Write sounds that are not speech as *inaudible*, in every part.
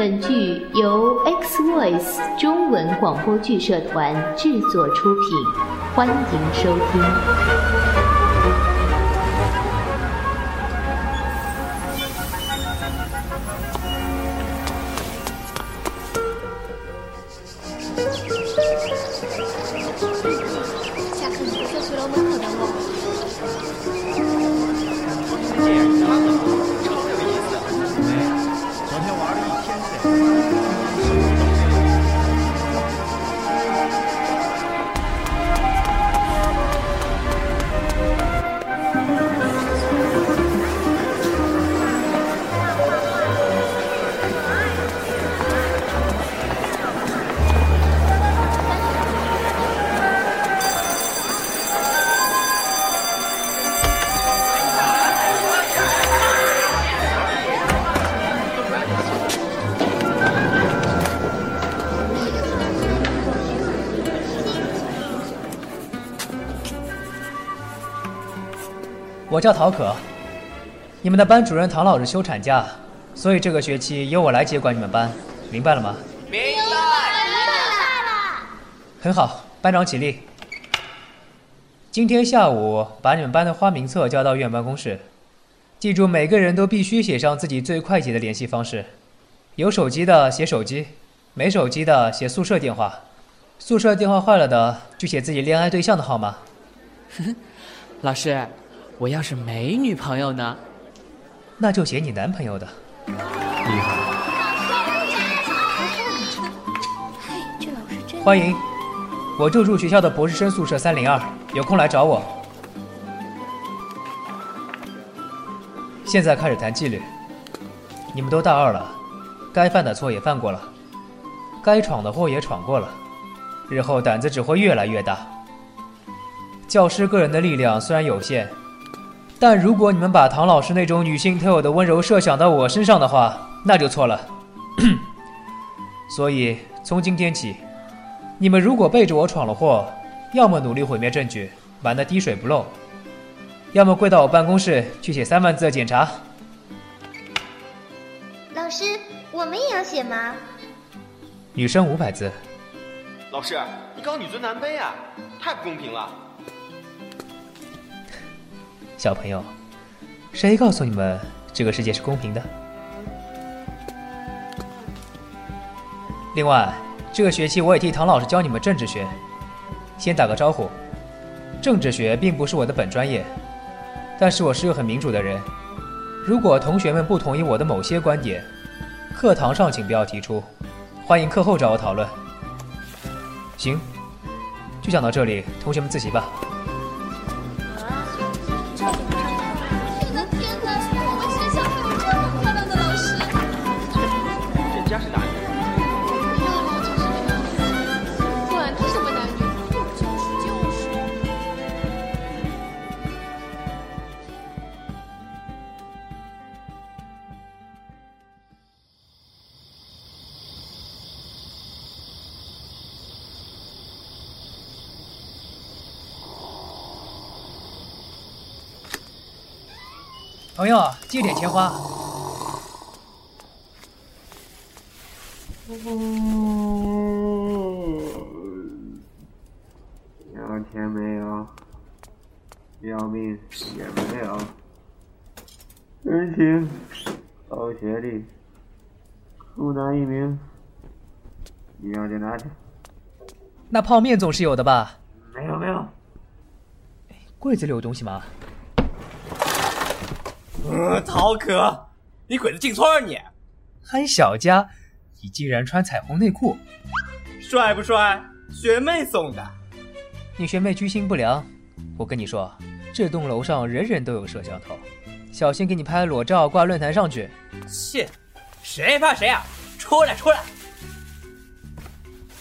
本剧由 X Voice 中文广播剧社团制作出品，欢迎收听。我叫陶可，你们的班主任唐老师休产假，所以这个学期由我来接管你们班，明白了吗？明白了很好，班长起立。今天下午把你们班的花名册交到院办公室，记住每个人都必须写上自己最快捷的联系方式，有手机的写手机，没手机的写宿舍电话，宿舍电话坏了的就写自己恋爱对象的号码。*laughs* 老师，我要是没女朋友呢？那就写你男朋友的。厉害。这老师真欢迎，我就住学校的博士生宿舍三零二，有空来找我。现在开始谈纪律。你们都大二了，该犯的错也犯过了，该闯的祸也闯过了，日后胆子只会越来越大。教师个人的力量虽然有限，但如果你们把唐老师那种女性特有的温柔设想到我身上的话，那就错了。所以从今天起，你们如果背着我闯了祸，要么努力毁灭证据，瞒得滴水不漏；要么跪到我办公室去写三万字的检查。老师，我们也要写吗？女生五百字，老师，你搞女尊男卑啊，太不公平了。小朋友，谁告诉你们这个世界是公平的？另外，这个学期我也替唐老师教你们政治学。先打个招呼，政治学并不是我的本专业，但是我是个很民主的人。如果同学们不同意我的某些观点，课堂上请不要提出，欢迎课后找我讨论。行，就讲到这里，同学们自习吧。家是男的。不要了，就是这样。管他什么男女，就是就是。朋友，借点钱花。要钱没有，要命也没有，人情高学历，孤男一名，你要就拿去。那泡面总是有的吧？没有没有，柜子里有东西吗？呃，陶可，你鬼子进村儿你，憨小家，你竟然穿彩虹内裤！帅不帅？学妹送的。你学妹居心不良，我跟你说，这栋楼上人人都有摄像头，小心给你拍裸照挂论坛上去。切，谁怕谁啊？出来出来！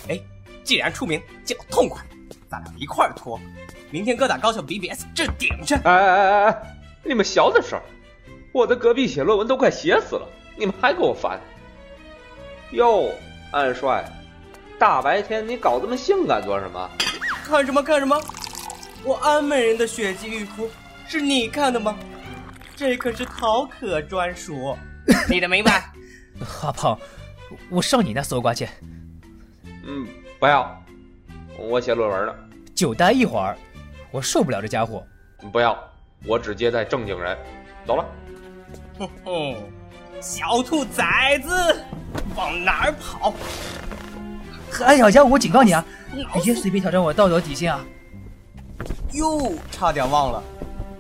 哎，既然出名就要痛快，咱俩一块儿脱。明天各大高校 BBS 这顶着。哎哎哎哎，你们小点声！我在隔壁写论文都快写死了，你们还给我烦？哟，暗帅，大白天你搞这么性感做什么？看什么看什么？我安美人的血迹玉肤是你看的吗？这可是陶可专属，*laughs* 你的明白？阿胖，我上你那搜刮去，嗯，不要，我写论文呢。久待一会儿，我受不了这家伙。不要，我只接待正经人。走了。哼哼，小兔崽子，往哪儿跑？哎小江，我警告你啊，别随便挑战我道德底线啊！哟，差点忘了，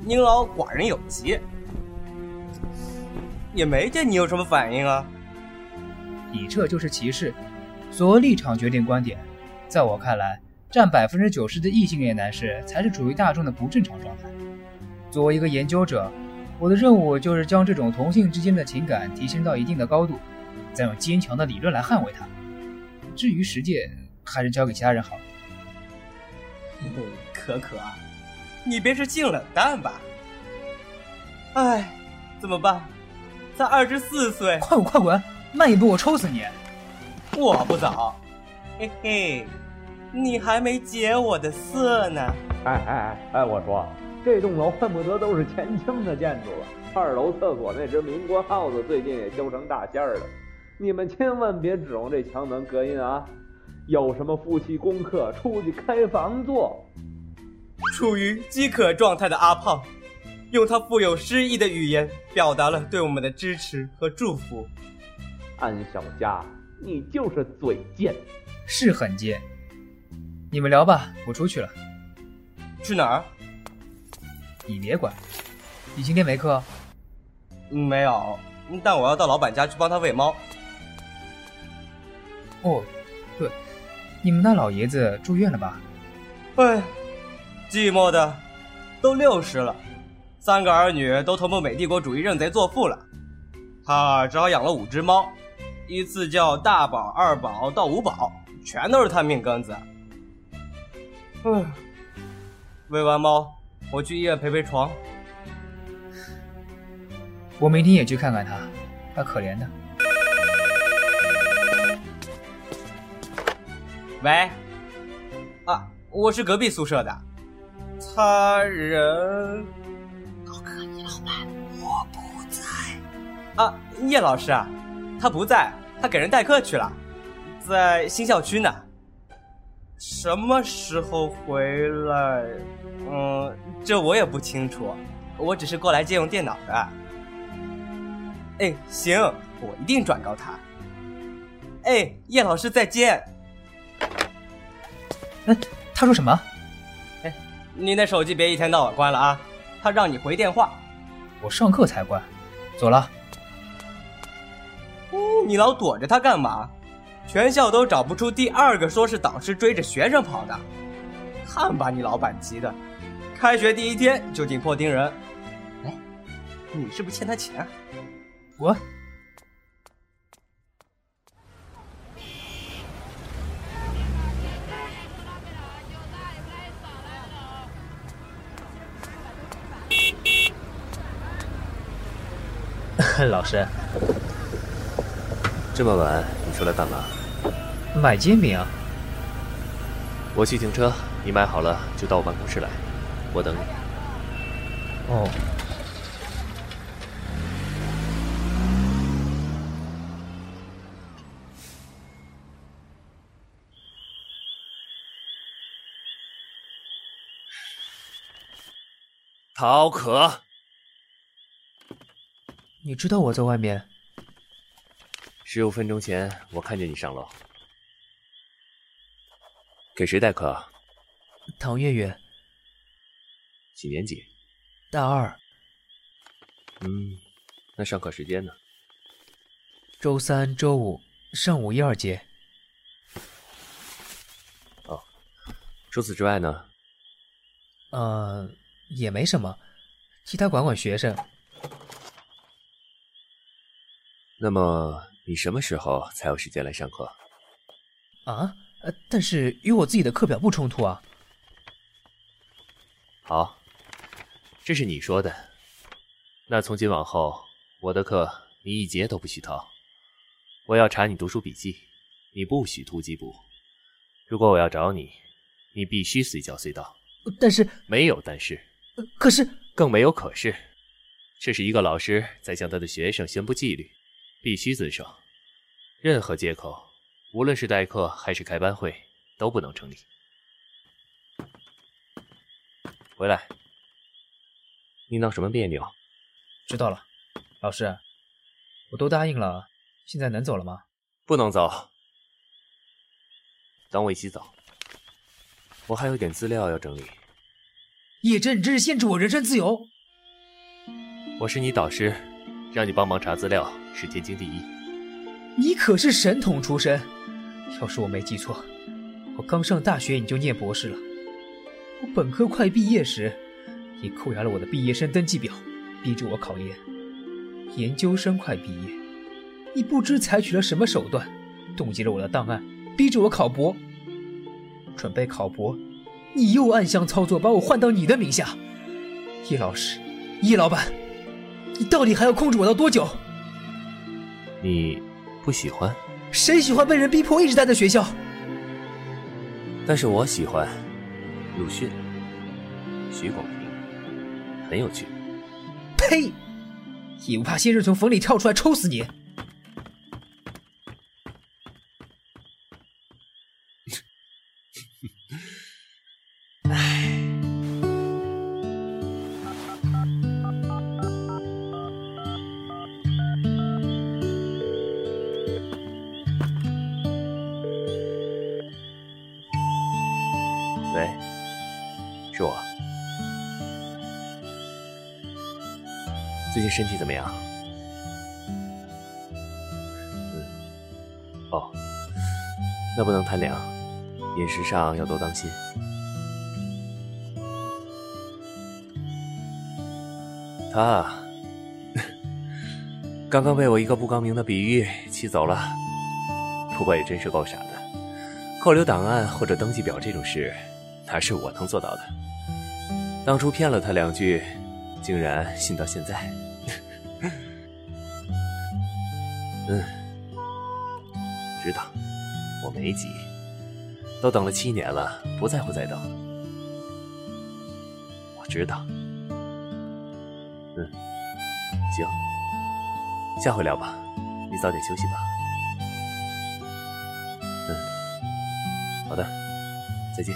您老寡人有疾，也没见你有什么反应啊。你这就是歧视，所谓立场决定观点，在我看来，占百分之九十的异性恋男士才是处于大众的不正常状态。作为一个研究者，我的任务就是将这种同性之间的情感提升到一定的高度，再用坚强的理论来捍卫它。至于实践，还是交给其他人好。可可，你别是性冷淡吧？哎，怎么办？才二十四岁，快滚快滚！慢一步，我抽死你！我不走，嘿嘿，你还没解我的色呢。哎哎哎哎，我说，这栋楼恨不得都是前清的建筑了。二楼厕所那只民国耗子最近也修成大仙儿了。你们千万别指望这墙能隔音啊！有什么夫妻功课，出去开房做。处于饥渴状态的阿胖，用他富有诗意的语言表达了对我们的支持和祝福。安小佳，你就是嘴贱，是很贱。你们聊吧，我出去了。去哪儿？你别管。你今天没课？没有，但我要到老板家去帮他喂猫。哦，对，你们那老爷子住院了吧？哎，寂寞的，都六十了，三个儿女都投奔美帝国主义认贼作父了，他只好养了五只猫。依次叫大宝、二宝到五宝，全都是他命根子。嗯，喂完猫，我去医院陪陪床。我明天也去看看他，他可怜的。喂，啊，我是隔壁宿舍的。他人，高科你老板，我不在。啊，叶老师啊，他不在。他给人代课去了，在新校区呢。什么时候回来？嗯，这我也不清楚。我只是过来借用电脑的。哎，行，我一定转告他。哎，叶老师再见。哎，他说什么？哎，你那手机别一天到晚关了啊！他让你回电话。我上课才关。走了。你老躲着他干嘛？全校都找不出第二个说是导师追着学生跑的，看把你老板急的！开学第一天就紧迫盯人。哎，你是不是欠他钱？我。老师。这么晚你出来干嘛？买煎饼啊！我去停车，你买好了就到我办公室来，我等你。哦。陶可，你知道我在外面？十五分钟前，我看见你上楼，给谁代课？唐月月。几年级？大二。嗯，那上课时间呢？周三、周五上午一二节。哦，除此之外呢？呃，也没什么，替他管管学生。那么。你什么时候才有时间来上课？啊，呃，但是与我自己的课表不冲突啊。好，这是你说的。那从今往后，我的课你一节都不许逃。我要查你读书笔记，你不许突击补。如果我要找你，你必须随叫随到。但是没有但是，可是更没有可是。这是一个老师在向他的学生宣布纪律。必须遵守，任何借口，无论是代课还是开班会，都不能成立。回来，你闹什么别扭？知道了，老师，我都答应了，现在能走了吗？不能走，等我一起走。我还有点资料要整理。叶真，你这是限制我人身自由！我是你导师，让你帮忙查资料是天经地义。你可是神童出身，要是我没记错，我刚上大学你就念博士了。我本科快毕业时，你扣押了我的毕业生登记表，逼着我考研。研究生快毕业，你不知采取了什么手段，冻结了我的档案，逼着我考博。准备考博，你又暗箱操作把我换到你的名下。叶老师，叶老板，你到底还要控制我到多久？你不喜欢？谁喜欢被人逼迫一直待在学校？但是我喜欢。鲁迅、徐广平，很有趣。呸！也不怕先生从缝里跳出来抽死你！近身体怎么样？嗯，哦，那不能贪凉，饮食上要多当心。他 *laughs* 刚刚被我一个不高明的比喻气走了，不过也真是够傻的，扣留档案或者登记表这种事，哪是我能做到的？当初骗了他两句，竟然信到现在。嗯，知道，我没急，都等了七年了，不在乎再等。我知道。嗯，行，下回聊吧，你早点休息吧。嗯，好的，再见。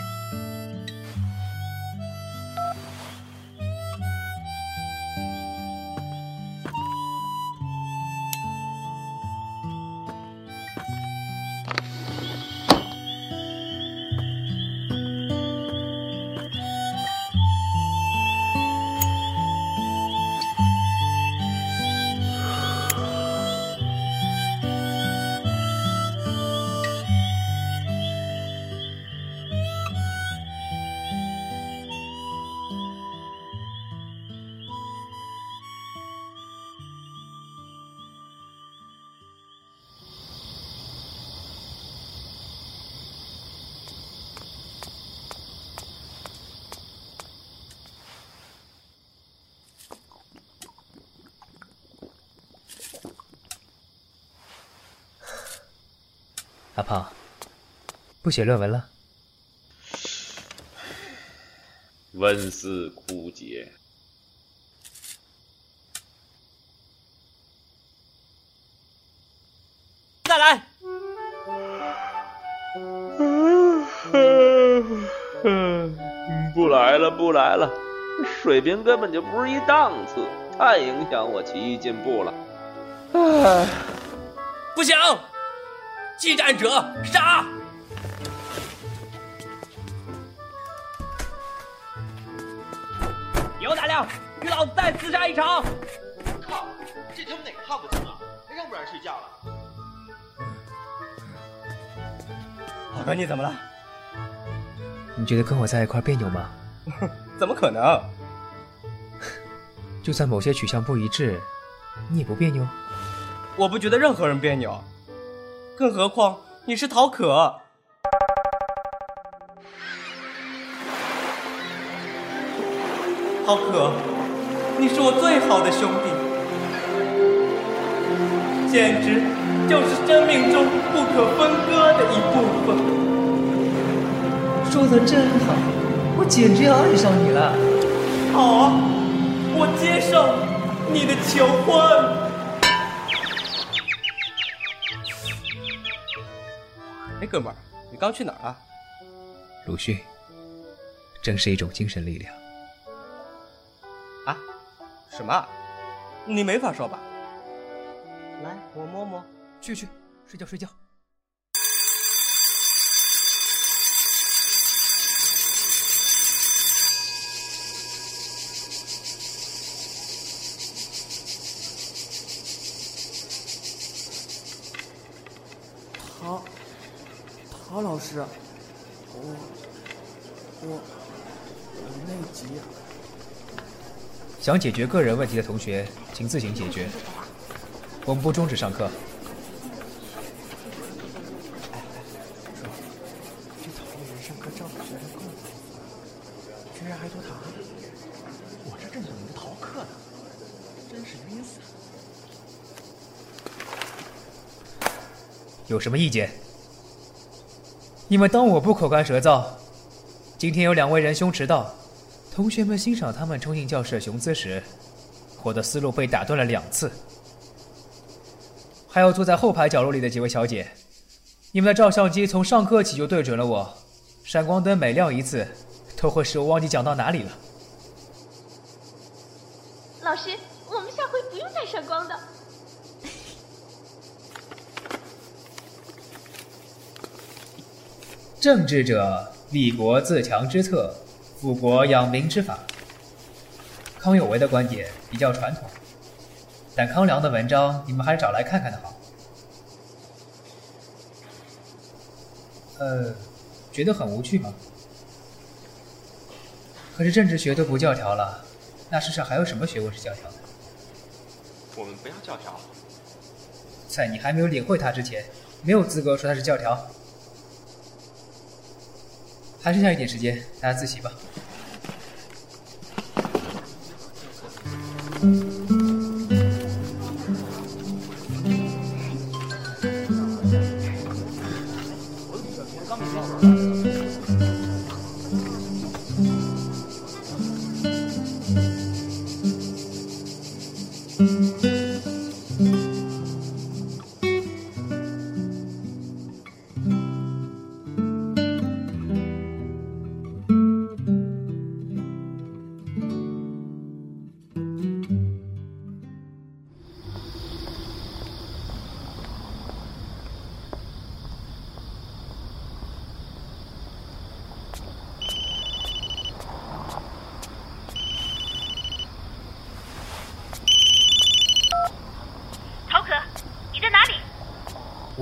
阿胖，不写论文了？温思枯竭。再来。*laughs* 不来了，不来了，水平根本就不是一档次，太影响我棋艺进步了。唉，不行。激战者杀！有胆量，与老子再厮杀一场！靠，这他妈哪个耗子精啊？还让不让人睡觉了？老哥，你怎么了？你觉得跟我在一块别扭吗？*laughs* 怎么可能？*laughs* 就算某些取向不一致，你也不别扭？我不觉得任何人别扭。更何况你是陶可，陶可，你是我最好的兄弟，简直就是生命中不可分割的一部分。说的真好，我简直要爱上你了。好啊，我接受你的求婚。哥们儿，你刚去哪儿啊？鲁迅，正是一种精神力量。啊？什么？你没法说吧？来，我摸摸。去去，睡觉睡觉。陶，陶老师，我我我内急啊！想解决个人问题的同学，请自行解决。我们不终止上课。这讨厌人上课照顾学生够了，居然还拖堂！我这正等着逃课呢，真是晕死。有什么意见？你们当我不口干舌燥？今天有两位仁兄迟到，同学们欣赏他们冲进教室的雄姿时，我的思路被打断了两次。还有坐在后排角落里的几位小姐，你们的照相机从上课起就对准了我，闪光灯每亮一次，都会使我忘记讲到哪里了。老师，我们下回不用带闪光的。政治者，立国自强之策，富国养民之法。康有为的观点比较传统，但康梁的文章你们还是找来看看的好。呃，觉得很无趣吗？可是政治学都不教条了，那世上还有什么学问是教条的？我们不要教条。在你还没有领会它之前，没有资格说它是教条。还剩下一点时间，大家自习吧。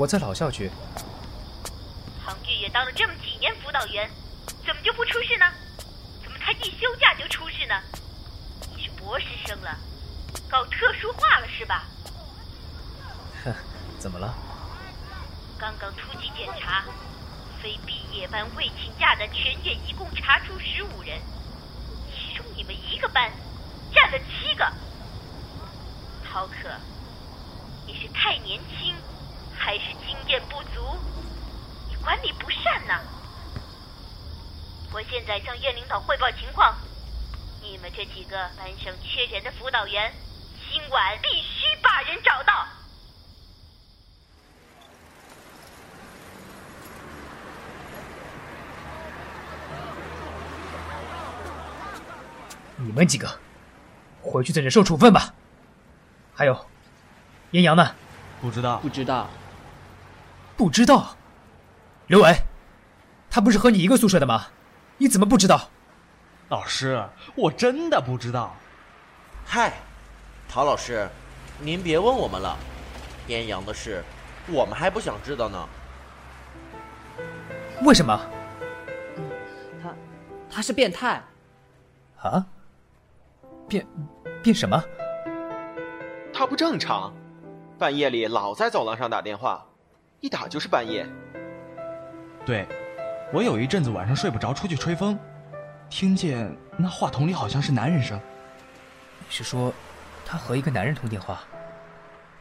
我在老校区，唐月也当了这么几年辅导员，怎么就不出事呢？怎么才一休假就出事呢？你是博士生了，搞特殊化了是吧？哼，怎么了？刚刚突击检查，非毕业班未请假的全院一共查出十五人，其中你们一个班占了七个。涛可，你是太年轻，还是经验不足？你管理不善呐！我现在向院领导汇报情况，你们这几个班上缺人的辅导员，今晚必须把人找到。你们几个，回去再忍受处分吧。还有，阴阳呢？不知道，不知道，不知道。刘伟，他不是和你一个宿舍的吗？你怎么不知道？老师，我真的不知道。嗨，陶老师，您别问我们了，边阳的事，我们还不想知道呢。为什么？他他是变态。啊？变变什么？他不正常，半夜里老在走廊上打电话，一打就是半夜。对，我有一阵子晚上睡不着，出去吹风，听见那话筒里好像是男人声。你是说，他和一个男人通电话，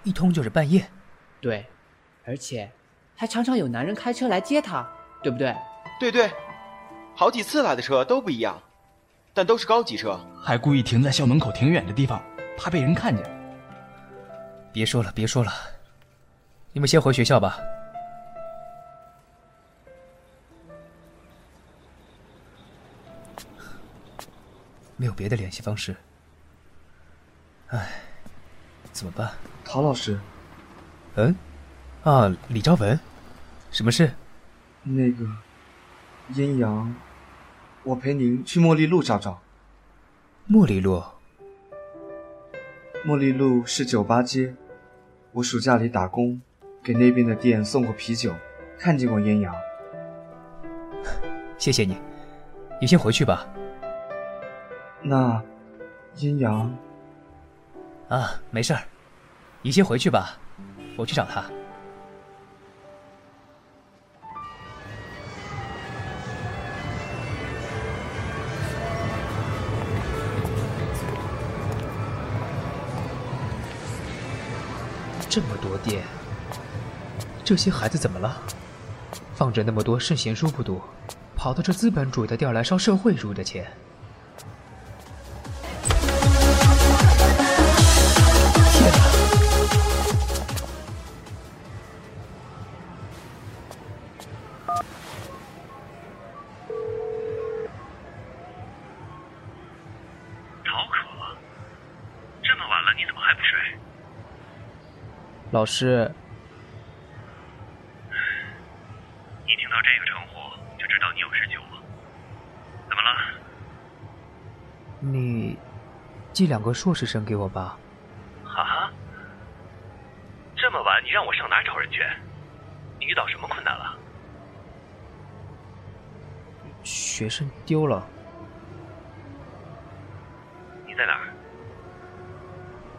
一通就是半夜？对，而且还常常有男人开车来接他，对不对？对对，好几次来的车都不一样，但都是高级车，还故意停在校门口挺远的地方，怕被人看见。别说了，别说了，你们先回学校吧。没有别的联系方式。唉，怎么办？陶老师，嗯，啊，李昭文，什么事？那个阴阳，我陪您去茉莉路找找。茉莉路，茉莉路是酒吧街。我暑假里打工，给那边的店送过啤酒，看见过阴阳。谢谢你，你先回去吧。那阴阳啊，没事儿，你先回去吧，我去找他。这么多店，这些孩子怎么了？放着那么多圣贤书不读，跑到这资本主义的店来烧社会主义的钱。老师，一听到这个称呼就知道你有事求我。怎么了？你寄两个硕士生给我吧。啊？这么晚你让我上哪找人去？你遇到什么困难了？学生丢了。你在哪儿？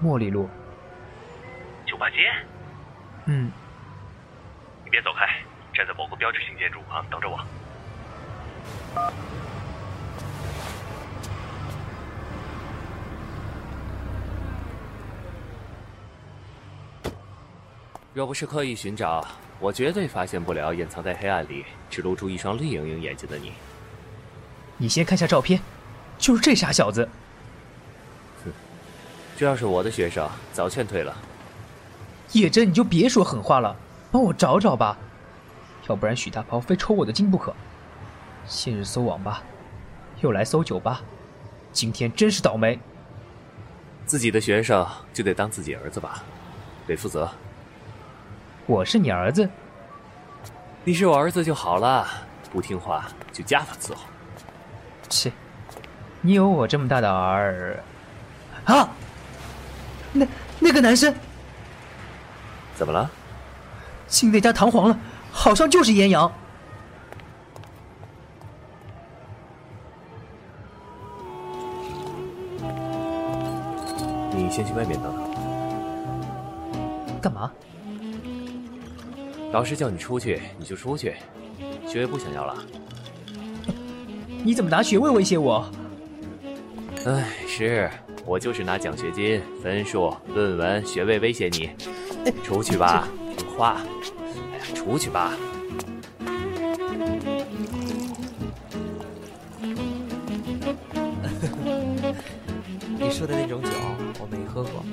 茉莉路。酒吧街。嗯。你别走开，站在某个标志性建筑旁等着我。若不是刻意寻找，我绝对发现不了隐藏在黑暗里、只露出一双绿莹莹眼睛的你。你先看下照片，就是这傻小子。哼，这要是我的学生，早劝退了。叶真，你就别说狠话了，帮我找找吧，要不然许大炮非抽我的筋不可。先是搜网吧，又来搜酒吧，今天真是倒霉。自己的学生就得当自己儿子吧，得负责。我是你儿子，你是我儿子就好了，不听话就家法伺候。切，你有我这么大的儿啊？那那个男生怎么了？进那家弹簧了，好像就是严阳。你先去外面等等。干嘛？老师叫你出去，你就出去。学位不想要了？你怎么拿学位威胁我？哎，是我就是拿奖学金、分数、论文、学位威胁你。*laughs* 出去吧，听话。哎呀，出去吧。*laughs* 你说的那种酒，我没喝过。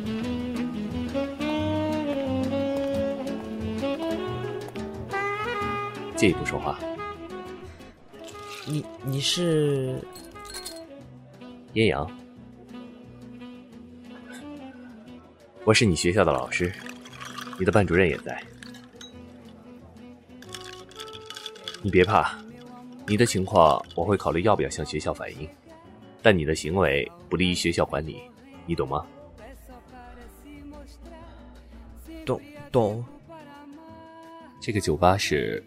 借一步说话。你你是阴阳，我是你学校的老师，你的班主任也在。你别怕，你的情况我会考虑要不要向学校反映，但你的行为不利于学校管理，你懂吗？懂懂。这个酒吧是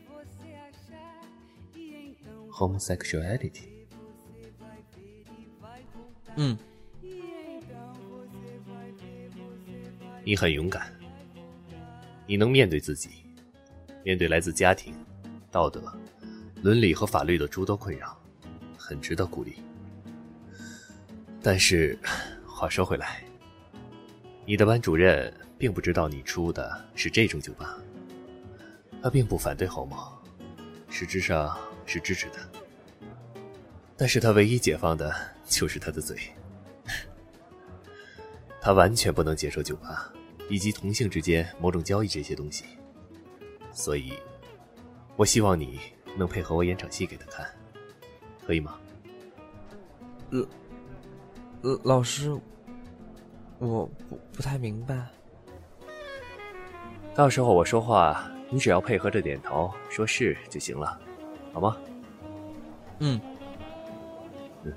homosexuality。嗯，你很勇敢，你能面对自己，面对来自家庭、道德、伦理和法律的诸多困扰，很值得鼓励。但是，话说回来，你的班主任并不知道你出的是这种酒吧，他并不反对侯某，实质上是支持的。但是他唯一解放的就是他的嘴，他完全不能接受酒吧以及同性之间某种交易这些东西，所以，我希望你能配合我演场戏给他看，可以吗？老呃老师，我不不太明白。到时候我说话，你只要配合着点头，说是就行了，好吗？嗯，嗯，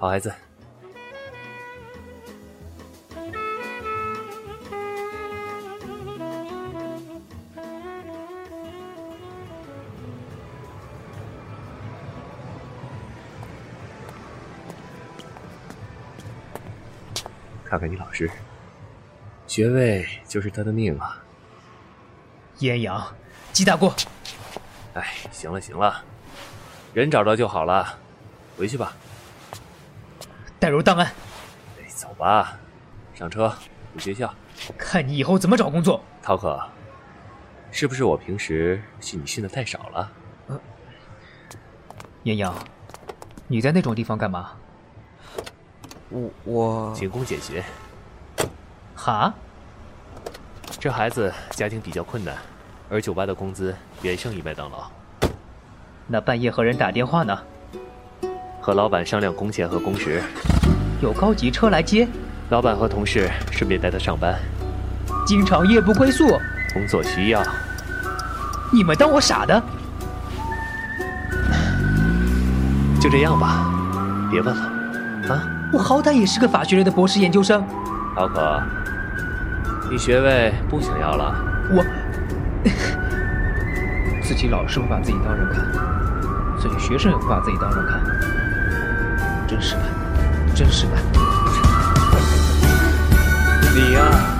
好孩子。看看你老师，学位就是他的命啊！燕阳，鸡大过。哎，行了行了，人找着就好了，回去吧。带入档案。哎，走吧，上车回学校。看你以后怎么找工作。涛哥，是不是我平时信你信的太少了？嗯。燕阳，你在那种地方干嘛？我我勤工俭学。哈？这孩子家庭比较困难，而酒吧的工资远胜于麦当劳。那半夜和人打电话呢？和老板商量工钱和工时。有高级车来接？老板和同事顺便带他上班。经常夜不归宿。工作需要。你们当我傻的？就这样吧，别问了。啊？我好歹也是个法学类的博士研究生。老可，你学位不想要了？我 *laughs* 自己老师不把自己当人看，自己学生也不把自己当人看，真是的，真是的。*laughs* 你呀。